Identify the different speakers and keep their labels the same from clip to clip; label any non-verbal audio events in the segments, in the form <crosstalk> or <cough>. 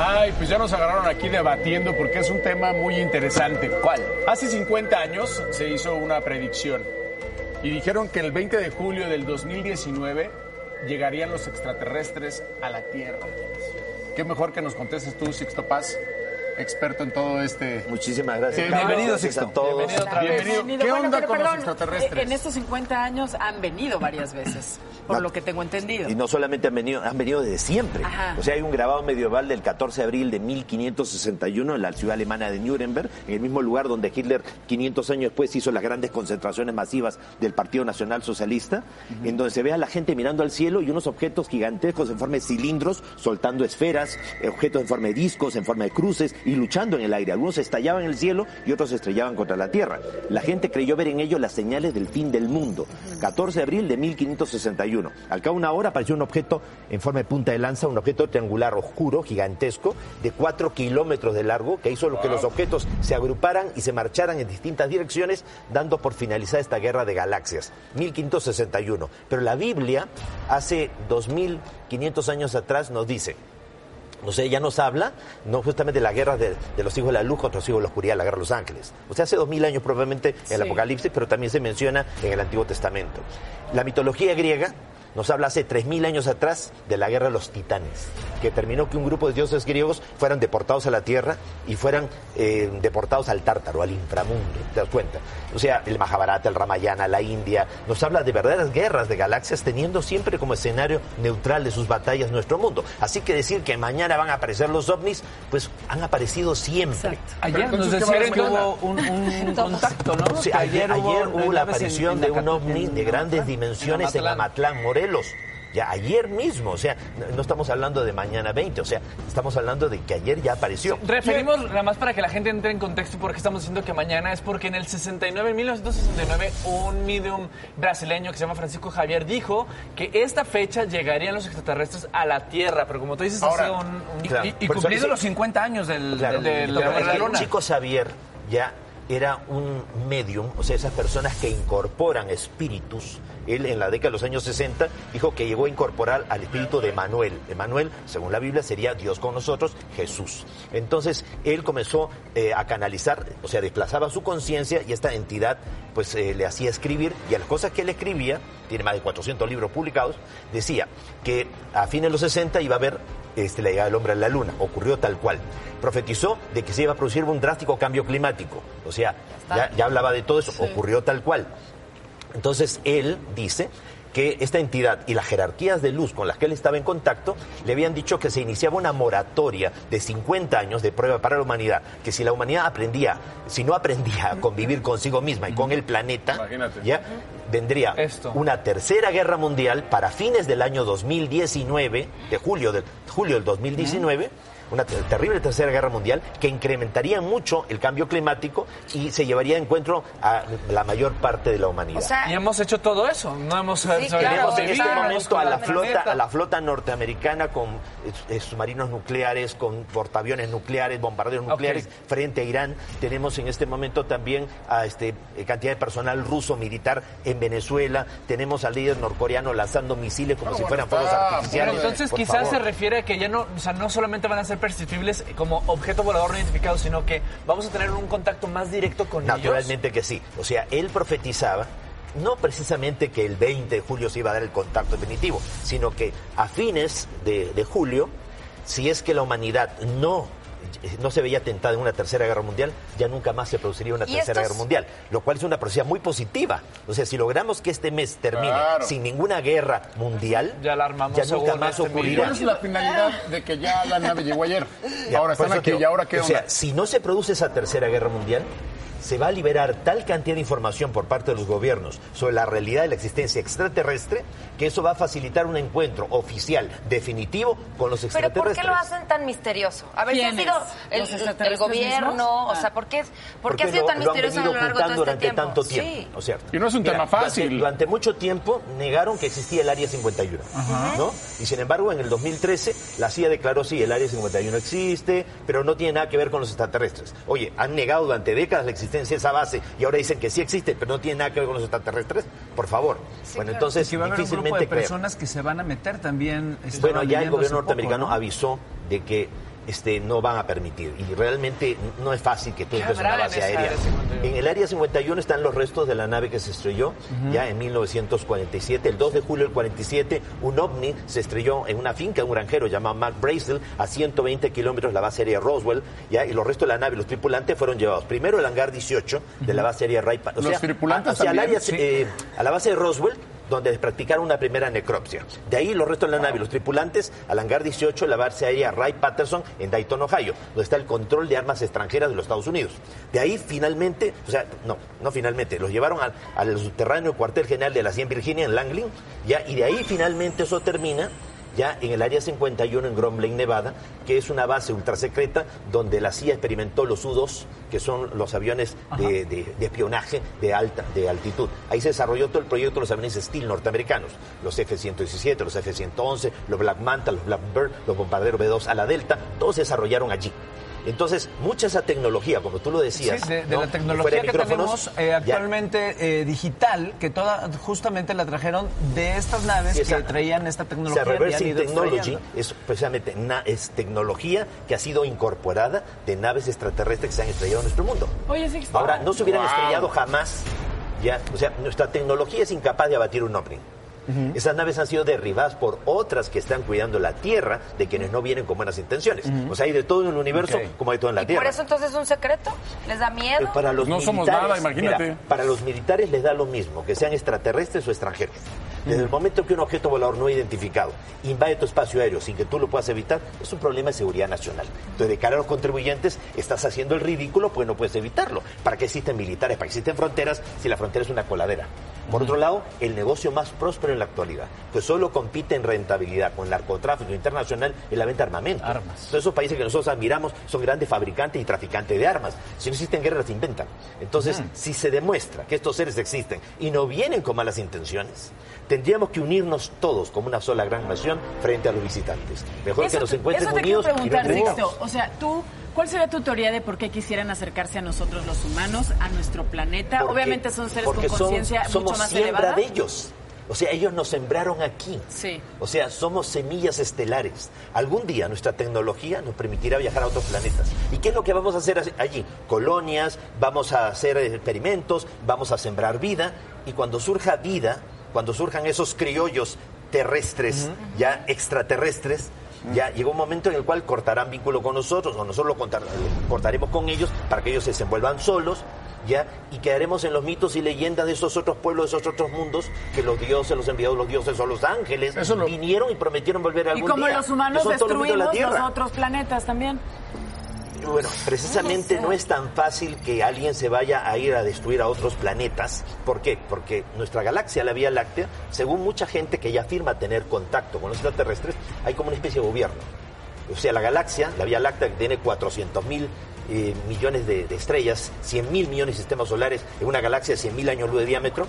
Speaker 1: Ay, pues ya nos agarraron aquí debatiendo porque es un tema muy interesante.
Speaker 2: ¿Cuál?
Speaker 1: Hace 50 años se hizo una predicción y dijeron que el 20 de julio del 2019 llegarían los extraterrestres a la Tierra. Qué mejor que nos contestes tú, Sixto Paz, experto en todo este...
Speaker 2: Muchísimas gracias.
Speaker 1: Sí,
Speaker 2: Carlos.
Speaker 1: bienvenido,
Speaker 2: Gracias
Speaker 1: Sixto.
Speaker 2: a todos.
Speaker 1: Bienvenido otra vez. Bienvenido. ¿Qué
Speaker 3: Bueno,
Speaker 1: onda
Speaker 3: pero
Speaker 1: con los
Speaker 3: perdón,
Speaker 1: extraterrestres?
Speaker 3: En estos 50 años han venido varias veces, por
Speaker 2: No.
Speaker 3: lo que tengo entendido.
Speaker 2: Y no solamente han venido, han venido desde siempre.
Speaker 3: Ajá.
Speaker 2: O sea, hay un grabado medieval del 14 de abril de 1561 en la ciudad alemana de Nuremberg, en el mismo lugar donde Hitler 500 años después hizo las grandes concentraciones masivas del Partido Nacional Socialista, en donde se ve a la gente mirando al cielo y unos objetos gigantescos en forma de cilindros, soltando esferas, objetos en forma de discos, en forma de cruces y luchando en el aire. Algunos estallaban en el cielo y otros se estrellaban contra la tierra. La gente creyó ver en ellos las señales del fin del mundo. 14 de abril de 1561. Al cabo de una hora apareció un objeto en forma de punta de lanza, un objeto triangular oscuro, gigantesco, de 4 kilómetros de largo, que hizo lo que los objetos se agruparan y se marcharan en distintas direcciones, dando por finalizada esta guerra de galaxias. 1561. Pero la Biblia, hace 2500 años atrás, nos dice, o sea, ya nos habla, no justamente de la guerra de, de los hijos de la luz contra los hijos de la oscuridad, la guerra de los ángeles. O sea, hace dos mil años probablemente en el. Apocalipsis, pero también se menciona en el Antiguo Testamento. La mitología griega nos habla hace tres mil años atrás de la guerra de los titanes, que terminó que un grupo de dioses griegos fueran deportados a la tierra y fueran eh, deportados al tártaro, al inframundo, ¿te das cuenta? O sea, el Mahabharata, el Ramayana, la India, nos habla de verdaderas guerras de galaxias teniendo siempre como escenario neutral de sus batallas nuestro mundo. Así que decir que mañana van a aparecer los ovnis, pues han aparecido siempre.
Speaker 3: Exacto.
Speaker 4: Ayer nos
Speaker 1: entonces, ¿qué
Speaker 4: decían que hubo un, <laughs> contacto, ¿no?
Speaker 2: Sí, ayer, ayer hubo la
Speaker 4: en-
Speaker 2: aparición
Speaker 4: en
Speaker 2: de un ovni
Speaker 4: en
Speaker 2: de grandes dimensiones en Amatlán, Morelos. Ya ayer mismo, o sea, no- estamos hablando de mañana 20, o sea, estamos hablando de que ayer ya apareció.
Speaker 4: Referimos, nada más para que la gente entre en contexto, porque estamos diciendo que mañana es porque en el 69, en 1969, un medium brasileño que se llama Francisco Javier dijo que esta fecha llegarían los extraterrestres a la Tierra, pero como tú dices,
Speaker 1: Ahora,
Speaker 4: hace un... un-
Speaker 2: claro.
Speaker 4: y, y cumpliendo los 50 años del,
Speaker 2: Claro,
Speaker 4: del-
Speaker 2: pero
Speaker 4: de
Speaker 2: es
Speaker 4: la
Speaker 2: que el
Speaker 4: luna.
Speaker 2: chico Xavier ya era un medium, o sea, esas personas que incorporan espíritus. Él en la década de los años 60 dijo que llegó a incorporar al espíritu de Manuel. Emanuel, según la Biblia, sería Dios con nosotros, Jesús. Entonces, él comenzó eh, a canalizar, o sea, desplazaba su conciencia y esta entidad pues eh, le hacía escribir y a las cosas que él escribía, tiene más de 400 libros publicados, decía que a fines de los 60 iba a haber este, la llegada del hombre a la luna. Ocurrió tal cual. Profetizó de que se iba a producir un drástico cambio climático. O sea, ya, ya hablaba de todo eso. Ocurrió tal cual. Entonces él dice que esta entidad y las jerarquías de luz con las que él estaba en contacto le habían dicho que se iniciaba una moratoria de 50 años de prueba para la humanidad, que si la humanidad aprendía, si no aprendía a convivir consigo misma y con el planeta,
Speaker 1: Imagínate.
Speaker 2: ya vendría
Speaker 4: Esto.
Speaker 2: una tercera guerra mundial para fines del año 2019, de julio del, julio del 2019, una ter- terrible tercera guerra mundial que incrementaría mucho el cambio climático y se llevaría de encuentro a la mayor parte de la humanidad.
Speaker 3: O sea,
Speaker 4: Y hemos hecho todo eso, no hemos
Speaker 3: Sí, claro,
Speaker 2: Tenemos en este momento a la flota, a la flota norteamericana con eh, eh, submarinos nucleares, con portaaviones nucleares, bombarderos nucleares frente a Irán. Tenemos en este momento también a este eh, cantidad de personal ruso militar en Venezuela. Tenemos al líder norcoreano lanzando misiles como si fueran fuegos artificiales.
Speaker 4: Pero entonces
Speaker 2: Por
Speaker 4: quizás
Speaker 2: favor.
Speaker 4: se refiere a que ya no, o sea, no solamente van a ser perceptibles como objeto volador no identificado, sino que vamos a tener un contacto más directo con ellos.
Speaker 2: Naturalmente que sí. O sea, él profetizaba no precisamente que el 20 de julio se iba a dar el contacto definitivo, sino que a fines de julio, si es que la humanidad no no se veía tentada en una tercera guerra mundial, ya nunca más se produciría una
Speaker 3: ¿Y
Speaker 2: tercera guerra mundial, lo cual es una profecía muy positiva. O sea, si logramos que este mes termine
Speaker 1: Claro.
Speaker 2: sin ninguna guerra mundial,
Speaker 4: Ya la armamos
Speaker 2: ya nunca más
Speaker 4: este
Speaker 2: ocurrirá.
Speaker 1: ¿Cuál es la finalidad de que ya la nave llegó ayer?
Speaker 2: Ya,
Speaker 1: ahora están aquí y ahora qué
Speaker 2: O
Speaker 1: onda?
Speaker 2: sea, si no se produce esa tercera guerra mundial, se va a liberar tal cantidad de información por parte de los gobiernos sobre la realidad de la existencia extraterrestre que eso va a facilitar un encuentro oficial, definitivo, con los
Speaker 3: pero
Speaker 2: extraterrestres.
Speaker 3: ¿por qué lo hacen tan misterioso? A ver, ¿qué ha sido el,
Speaker 4: ¿Los
Speaker 3: el
Speaker 4: extraterrestres
Speaker 3: gobierno?
Speaker 4: mismos?
Speaker 3: O sea, ¿por qué, por qué
Speaker 2: Porque
Speaker 3: ha sido
Speaker 2: lo-
Speaker 3: tan
Speaker 2: lo han
Speaker 3: misterioso a lo largo de todo este
Speaker 2: durante
Speaker 3: tiempo?
Speaker 2: tanto tiempo,
Speaker 3: Sí.
Speaker 2: ¿no es cierto?
Speaker 1: Y no es un tema fácil.
Speaker 2: Durante, durante mucho tiempo negaron que existía el Área 51, ¿no? Y sin embargo, en el 2013 la CIA declaró sí, el Área 51 existe, pero no tiene nada que ver con los extraterrestres. Oye, han negado durante décadas la existencia de esa base y ahora dicen que sí existe, pero no tiene nada que ver con los extraterrestres. Por favor. bueno, entonces
Speaker 5: que va a haber un grupo
Speaker 2: difícilmente
Speaker 5: de
Speaker 2: creer.
Speaker 5: personas que se van a meter también.
Speaker 2: Bueno, ya el gobierno
Speaker 5: poco,
Speaker 2: norteamericano
Speaker 5: ¿no?
Speaker 2: avisó de que este, no van a permitir. Y realmente no es fácil que tú
Speaker 4: ¿Qué
Speaker 2: entres una
Speaker 4: en
Speaker 2: base aérea.
Speaker 4: área 51?
Speaker 2: En el área 51 están los restos de la nave que se estrelló ya en 1947. El 2 de julio del 47, un ovni se estrelló en una finca, un granjero llamado Mark Brazel, a 120 kilómetros de la base aérea Roswell, ya, y los restos de la nave, los tripulantes fueron llevados primero al hangar 18 de la base aérea Wright. O
Speaker 1: ¿Los
Speaker 2: sea,
Speaker 1: tripulantes
Speaker 2: hacia el
Speaker 1: también?
Speaker 2: área,
Speaker 1: Sí.
Speaker 2: eh, a la base de Roswell, donde practicaron una primera necropsia. De ahí los restos de la nave los tripulantes al hangar 18 de la base aérea Wright Patterson en Dayton, Ohio, donde está el control de armas extranjeras de los Estados Unidos. De ahí finalmente, o sea, no, no finalmente, los llevaron al, al subterráneo cuartel general de la 100 Virginia en Langley, ya, y de ahí finalmente eso termina ya en el área 51 en Groom Lake, Nevada, que es una base ultrasecreta donde la CIA experimentó los U-2, que son los aviones de, de- de espionaje de alta de altitud. Ahí se desarrolló todo el proyecto de los aviones Steel norteamericanos, los F-117, los F-111, los Black Manta, los Blackbird, los bombarderos B-2 a la Delta, todos se desarrollaron allí. Entonces, mucha esa tecnología, como tú lo decías,
Speaker 4: Sí, de, de
Speaker 2: ¿no?
Speaker 4: la tecnología
Speaker 2: de
Speaker 4: que tenemos eh, actualmente eh, digital, que toda justamente la trajeron de estas naves
Speaker 2: Sí, esa-
Speaker 4: que traían esta
Speaker 2: O
Speaker 4: tecnología.
Speaker 2: sea,
Speaker 4: y han
Speaker 2: reversing technology es precisamente na- es tecnología que ha sido incorporada de naves extraterrestres que se han estrellado en nuestro mundo.
Speaker 3: Oye, Sixto.
Speaker 2: Ahora, no se hubieran
Speaker 1: Wow.
Speaker 2: estrellado jamás. Ya, o sea, nuestra tecnología es incapaz de abatir un ovni. Esas naves han sido derribadas por otras que están cuidando la Tierra de quienes no vienen con buenas intenciones. O sea, hay de todo en el universo como hay todo en la
Speaker 3: ¿Y
Speaker 2: Tierra.
Speaker 3: por eso entonces es un secreto? ¿Les da miedo?
Speaker 2: Eh, Para los
Speaker 1: No somos nada, imagínate.
Speaker 2: mira, para los militares les da lo mismo, que sean extraterrestres o extranjeros. Desde el momento que un objeto volador no identificado invade tu espacio aéreo sin que tú lo puedas evitar, es un problema de seguridad nacional. Entonces, de cara a los contribuyentes, estás haciendo el ridículo, pues no puedes evitarlo. ¿Para qué existen militares? ¿Para qué existen fronteras si la frontera es una coladera? Por otro lado, el negocio más próspero en la actualidad, que solo compite en rentabilidad con el narcotráfico internacional, es la venta de armamento.
Speaker 4: Armas.
Speaker 2: Entonces, esos países que nosotros admiramos son grandes fabricantes y traficantes de armas. Si no existen guerras, las inventan. Entonces, si se demuestra que estos seres existen y no vienen con malas intenciones, tendríamos que unirnos todos como una sola gran nación frente a los visitantes. Mejor que nos
Speaker 5: te-
Speaker 2: encuentren
Speaker 5: eso te quiero
Speaker 2: unidos. y no
Speaker 5: preguntar. O sea, tú, ¿cuál sería tu teoría de por qué quisieran acercarse a nosotros los humanos, a nuestro planeta?
Speaker 2: Porque-
Speaker 5: Obviamente son seres con conciencia mucho
Speaker 2: somos
Speaker 5: más
Speaker 2: siembra
Speaker 5: elevada.
Speaker 2: de ellos. O sea, ellos nos sembraron aquí.
Speaker 5: Sí.
Speaker 2: O sea, somos semillas estelares. Algún día nuestra tecnología nos permitirá viajar a otros planetas. ¿Y qué es lo que vamos a hacer allí? Colonias, vamos a hacer experimentos, vamos a sembrar vida. Y cuando surja vida, cuando surjan esos criollos terrestres, ya extraterrestres, ya llegó un momento en el cual cortarán vínculo con nosotros o nosotros lo cortar- lo cortaremos con ellos para que ellos se desenvuelvan solos, ya y quedaremos en los mitos y leyendas de esos otros pueblos, de esos otros mundos que los dioses, los enviados, los dioses o los ángeles
Speaker 1: Eso lo-
Speaker 2: vinieron y prometieron volver
Speaker 5: Y
Speaker 2: algún
Speaker 5: como
Speaker 2: día.
Speaker 5: los humanos
Speaker 2: Que son todos los la
Speaker 5: destruimos los
Speaker 2: Tierra.
Speaker 5: otros planetas también.
Speaker 2: Bueno, precisamente no es tan fácil que alguien se vaya a ir a destruir a otros planetas. ¿Por qué? Porque nuestra galaxia, la Vía Láctea, según mucha gente que ya afirma tener contacto con los extraterrestres, hay como una especie de gobierno. O sea, la galaxia, la Vía Láctea, que tiene 400 mil eh, millones de, de estrellas, 100 mil millones de sistemas solares, en una galaxia de 100 mil años luz de diámetro,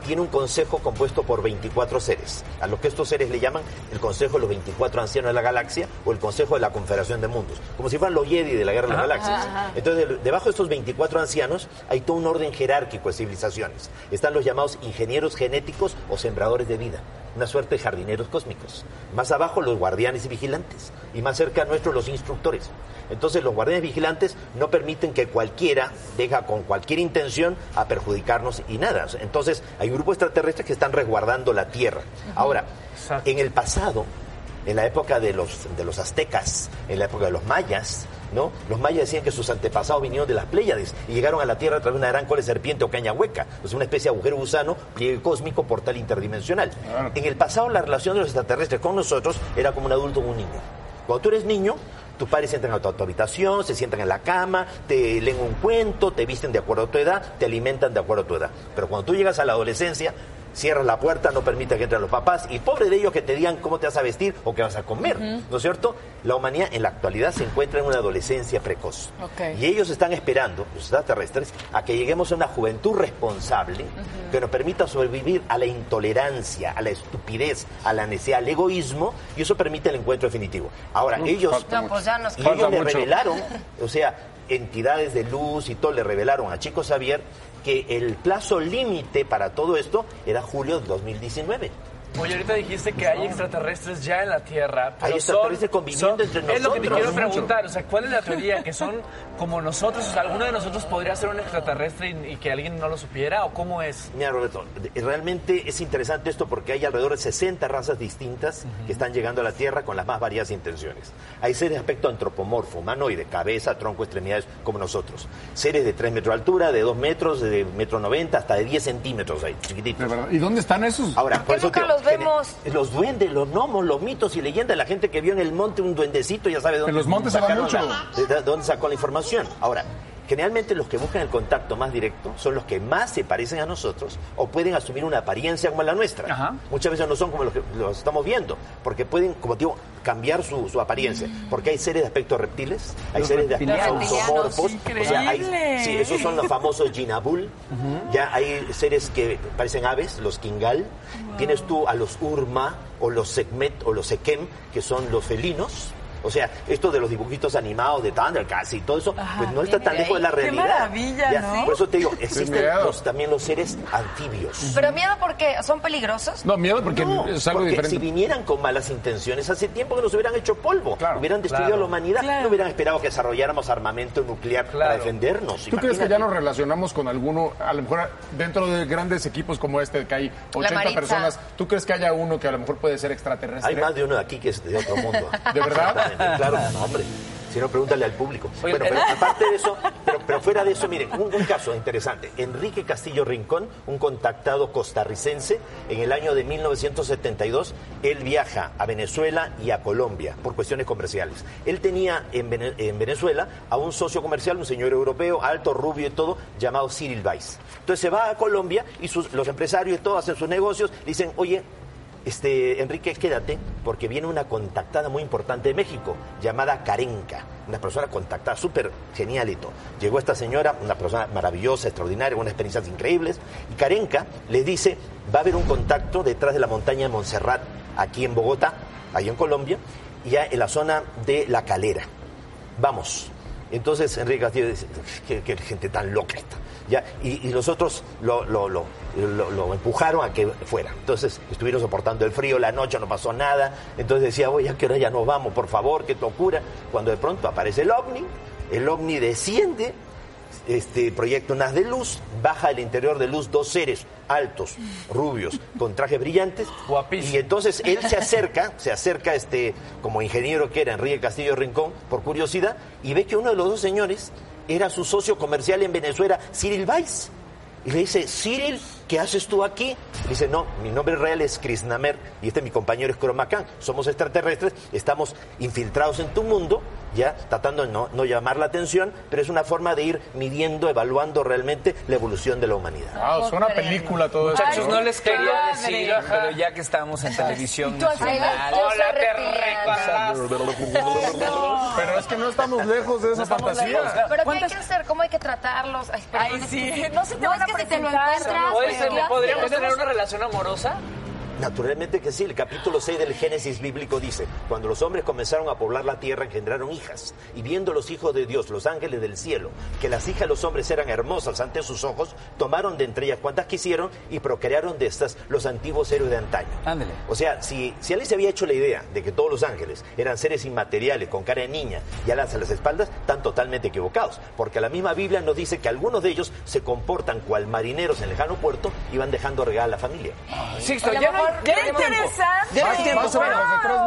Speaker 2: tiene un consejo compuesto por 24 seres, a lo que estos seres le llaman el Consejo de los 24 Ancianos de la Galaxia o el Consejo de la Confederación de Mundos, como si fueran los Jedi de la Guerra de las Galaxias. Entonces, de- debajo de estos 24 ancianos hay todo un orden jerárquico de civilizaciones. Están los llamados ingenieros genéticos o sembradores de vida, una suerte de jardineros cósmicos. Más abajo los guardianes y vigilantes, y más cerca nuestros los instructores. Entonces los guardianes vigilantes no permiten que cualquiera deja con cualquier intención a perjudicarnos y nada. Entonces hay grupos extraterrestres que están resguardando la Tierra. Ahora,
Speaker 4: Exacto.
Speaker 2: en el pasado, en la época de los, de los aztecas, en la época de los mayas, ¿no? Los mayas decían que sus antepasados vinieron de las Pléyades y llegaron a la Tierra a través de una gran cola de serpiente o caña hueca, o sea, una especie de agujero gusano, pliegue cósmico, portal interdimensional. En el pasado, la relación de los extraterrestres con nosotros era como un adulto con un niño. Cuando tú eres niño, tus padres entran a tu, a habitación, se sientan en la cama, te leen un cuento, te visten de acuerdo a tu edad, te alimentan de acuerdo a tu edad. Pero cuando tú llegas a la adolescencia, cierras la puerta, no permites que entren los papás y pobre de ellos que te digan cómo te vas a vestir o qué vas a comer, ¿no es cierto? La humanidad en la actualidad se encuentra en una adolescencia precoz. Y ellos están esperando, los extraterrestres, a que lleguemos a una juventud responsable que nos permita sobrevivir a la intolerancia, a la estupidez, a la necesidad, al egoísmo, y eso permite el encuentro definitivo. Ahora, ellos...
Speaker 3: No, pues ya nos
Speaker 2: Y
Speaker 1: Falta
Speaker 2: ellos le
Speaker 1: mucho.
Speaker 2: revelaron, <laughs> o sea, entidades de luz y todo le revelaron a Chico Xavier que el plazo límite para todo esto era julio de 2019.
Speaker 4: Oye, ahorita dijiste que hay extraterrestres ya en la Tierra. pero
Speaker 2: Hay extraterrestres
Speaker 4: son-
Speaker 2: conviviendo
Speaker 4: son-
Speaker 2: entre
Speaker 4: Es lo que te
Speaker 2: nosotros.
Speaker 4: quiero preguntar. O sea, ¿cuál es la teoría? ¿Que son como nosotros? O sea, ¿alguno de nosotros podría ser un extraterrestre y, y que alguien no lo supiera? ¿O cómo es?
Speaker 2: Mira, Roberto, realmente es interesante esto porque hay alrededor de 60 razas distintas que están llegando a la Tierra con las más variadas intenciones. Hay seres de aspecto antropomorfo, humanoide, cabeza, tronco, extremidades, como nosotros. Seres de 3 metros de altura, de 2 metros, de metro 90, hasta de 10 centímetros ahí, chiquititos.
Speaker 1: ¿Y dónde están esos?
Speaker 2: Ahora,
Speaker 3: ¿Por
Speaker 2: eso
Speaker 3: los vemos?
Speaker 2: Los duendes, los gnomos, los mitos y leyendas, la gente que vio en el monte un duendecito ya sabe dónde
Speaker 1: En los montes se va
Speaker 2: sacaron
Speaker 1: mucho.
Speaker 2: la- de, de dónde sacó la información. Ahora, generalmente los que buscan el contacto más directo son los que más se parecen a nosotros o pueden asumir una apariencia como la nuestra.
Speaker 4: Ajá.
Speaker 2: Muchas veces no son como los que los estamos viendo, porque pueden, como digo, cambiar su, su apariencia. Porque hay seres de aspecto reptiles, hay
Speaker 1: Los
Speaker 2: seres de aspecto zoomorfos. O sea, hay, sí, esos son los famosos Jinabul. Ya hay seres que parecen aves, los Kingal. Tienes tú a los Urma o los Sekmet o los Sekem, que son los felinos. O sea, esto de los dibujitos animados de Thundercats y todo eso, pues no está tan lejos de la
Speaker 3: ahí.
Speaker 5: Qué
Speaker 2: realidad.
Speaker 5: maravilla,
Speaker 2: Ya,
Speaker 5: ¿no?
Speaker 2: Por eso te digo, existen los- también los seres anfibios.
Speaker 3: Pero miedo porque son peligrosos.
Speaker 1: No, miedo porque
Speaker 2: No,
Speaker 1: es algo
Speaker 2: porque
Speaker 1: diferente.
Speaker 2: si vinieran con malas intenciones, hace tiempo que nos hubieran hecho polvo,
Speaker 1: Claro,
Speaker 2: hubieran destruido
Speaker 4: claro.
Speaker 2: a la humanidad,
Speaker 5: Claro.
Speaker 2: no hubieran esperado que desarrolláramos armamento nuclear para defendernos.
Speaker 1: ¿Tú crees que ya nos relacionamos con alguno, a lo mejor dentro de grandes equipos como este, que hay 80
Speaker 3: Maritza.
Speaker 1: personas, ¿tú crees que haya uno que a lo mejor puede ser extraterrestre?
Speaker 2: Hay más de uno de aquí que es de otro mundo.
Speaker 1: ¿De verdad? <laughs> <laughs>
Speaker 2: Claro, no, hombre. Si no, pregúntale al público.
Speaker 4: Oye,
Speaker 2: bueno, pero aparte de eso, pero, pero fuera de eso, miren, un, un caso interesante. Enrique Castillo Rincón, un contactado costarricense, en el año de 1972, él viaja a Venezuela y a Colombia por cuestiones comerciales. Él tenía en, Vene- en Venezuela a un socio comercial, un señor europeo, alto, rubio y todo, llamado Cyril Weiss. Entonces se va a Colombia y sus- los empresarios y todo hacen sus negocios, dicen, oye, este, Enrique, quédate, porque viene una contactada muy importante de México, llamada Carenca, una persona contactada, súper genialito. Llegó esta señora, una persona maravillosa, extraordinaria, con unas experiencias increíbles, y Carenca les dice, va a haber un contacto detrás de la montaña de Montserrat, aquí en Bogotá, ahí en Colombia, y ya en la zona de La Calera. Vamos. Entonces Enrique Castillo dice, qué gente tan loca esta. Ya, y, y los otros lo, lo- lo- lo- lo empujaron a que fuera. Entonces estuvieron soportando el frío, la noche no pasó nada. Entonces decía, oye, ¿a qué hora ya nos vamos? Por favor, qué locura. Cuando de pronto aparece el ovni, el ovni desciende, este, proyecta unas de luz, baja del interior de luz dos seres altos, rubios, con trajes brillantes.
Speaker 4: Guapísimo.
Speaker 2: Y entonces él se acerca, se acerca este, como ingeniero que era Enrique Castillo Rincón, por curiosidad, y ve que uno de los dos señores era su socio comercial en Venezuela, Cyril Weiss. Y le dice, Cyril, ¿qué haces tú aquí? Dice, no, mi nombre real es Chris Namer y este mi compañero es Cromacan. Somos extraterrestres, estamos infiltrados en tu mundo, ya tratando de no, no llamar la atención, pero es una forma de ir midiendo, evaluando realmente la evolución de la humanidad.
Speaker 1: Ah, suena a película todo esto.
Speaker 6: Muchachos, no les quería
Speaker 5: padre.
Speaker 6: decir, pero ya que estamos en televisión nacional. Hola, te.
Speaker 1: Pero es que no estamos lejos de esa fantasía.
Speaker 3: Pero ¿qué hay
Speaker 5: ¿Cuántas-
Speaker 3: que hacer? ¿Cómo hay que tratarlos? Ay,
Speaker 5: Ay, sí.
Speaker 3: es
Speaker 5: No se te
Speaker 3: no,
Speaker 5: van
Speaker 3: es
Speaker 5: a
Speaker 3: que si te lo
Speaker 5: presentar.
Speaker 3: pues,
Speaker 4: ¿se-
Speaker 3: ya
Speaker 4: ¿podríamos
Speaker 3: te-
Speaker 4: tener una relación amorosa?
Speaker 2: Naturalmente que sí, el capítulo 6 del Génesis bíblico dice, cuando los hombres comenzaron a poblar la tierra, engendraron hijas, y viendo los hijos de Dios, los ángeles del cielo, que las hijas de los hombres eran hermosas ante sus ojos, tomaron de entre ellas cuantas quisieron y procrearon de estas los antiguos héroes de antaño.
Speaker 6: Ándele.
Speaker 2: O sea, si, si alguien se había hecho la idea de que todos los ángeles eran seres inmateriales con cara de niña y alas a las espaldas, están totalmente equivocados, porque la misma Biblia nos dice que algunos de ellos se comportan cual marineros en el lejano puerto y van dejando regar a la familia.
Speaker 6: Sixto,
Speaker 3: A lo
Speaker 6: ya no hay, tiempo.
Speaker 5: interesante.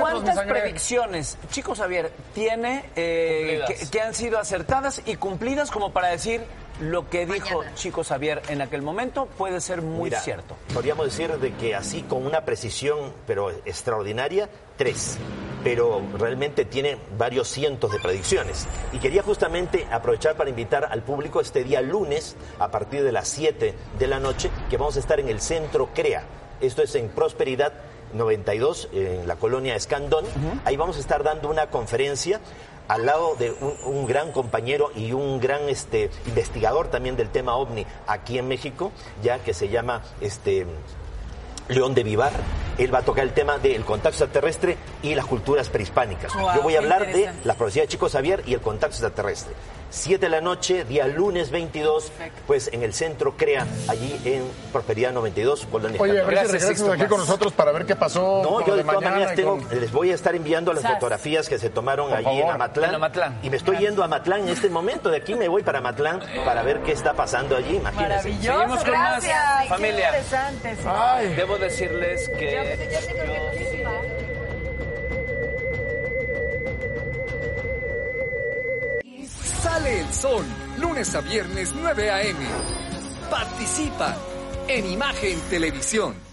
Speaker 6: ¿Cuántas predicciones, chicos Javier, tiene eh, que, han sido acertadas y cumplidas como para decir lo que dijo
Speaker 3: Mañana.
Speaker 6: Chico Javier en aquel momento puede ser muy
Speaker 2: Mira,
Speaker 6: cierto?
Speaker 2: Podríamos decir de que así con una precisión pero extraordinaria, tres. Pero realmente tiene varios cientos de predicciones. Y quería justamente aprovechar para invitar al público este día lunes, a partir de las 7 de la noche, que vamos a estar en el Centro CREA. Esto es en Prosperidad 92, en la colonia Escandón. Ahí vamos a estar dando una conferencia al lado de un, un gran compañero y un gran este, investigador también del tema ovni aquí en México, ya que se llama este León de Vivar. Él va a tocar el tema del contacto extraterrestre y las culturas prehispánicas.
Speaker 5: Wow,
Speaker 2: Yo voy a
Speaker 5: qué
Speaker 2: hablar de
Speaker 5: interesante.
Speaker 2: la profecía de Chico Xavier y el contacto extraterrestre. 7 de la noche, día lunes 22, pues en el centro CREA, allí en Prosperidad 92, Colonia
Speaker 1: Oye, a ver
Speaker 2: Escandón.
Speaker 1: si
Speaker 4: Gracias,
Speaker 1: regresas
Speaker 4: Sixto
Speaker 1: aquí con nosotros para ver qué pasó
Speaker 2: No, yo de
Speaker 1: de
Speaker 2: todas
Speaker 1: mañana
Speaker 2: maneras
Speaker 1: y
Speaker 2: tengo,
Speaker 1: con-
Speaker 2: les voy a estar enviando las
Speaker 5: Sas.
Speaker 2: fotografías que se tomaron
Speaker 1: Por
Speaker 2: allí en. Amatlán.
Speaker 4: En Amatlán.
Speaker 2: Y me estoy yendo a Amatlán en este momento. De aquí me voy para Amatlán para ver qué está pasando allí. Imagínense.
Speaker 5: Maravilloso,
Speaker 4: Seguimos con más.
Speaker 5: gracias. Qué
Speaker 4: Familia.
Speaker 5: interesante, sí.
Speaker 4: Debo decirles que...
Speaker 3: Yo, yo sí creo que sí, ¿va?
Speaker 7: Sale el sol, lunes a viernes 9 a.m. Participa en Imagen Televisión.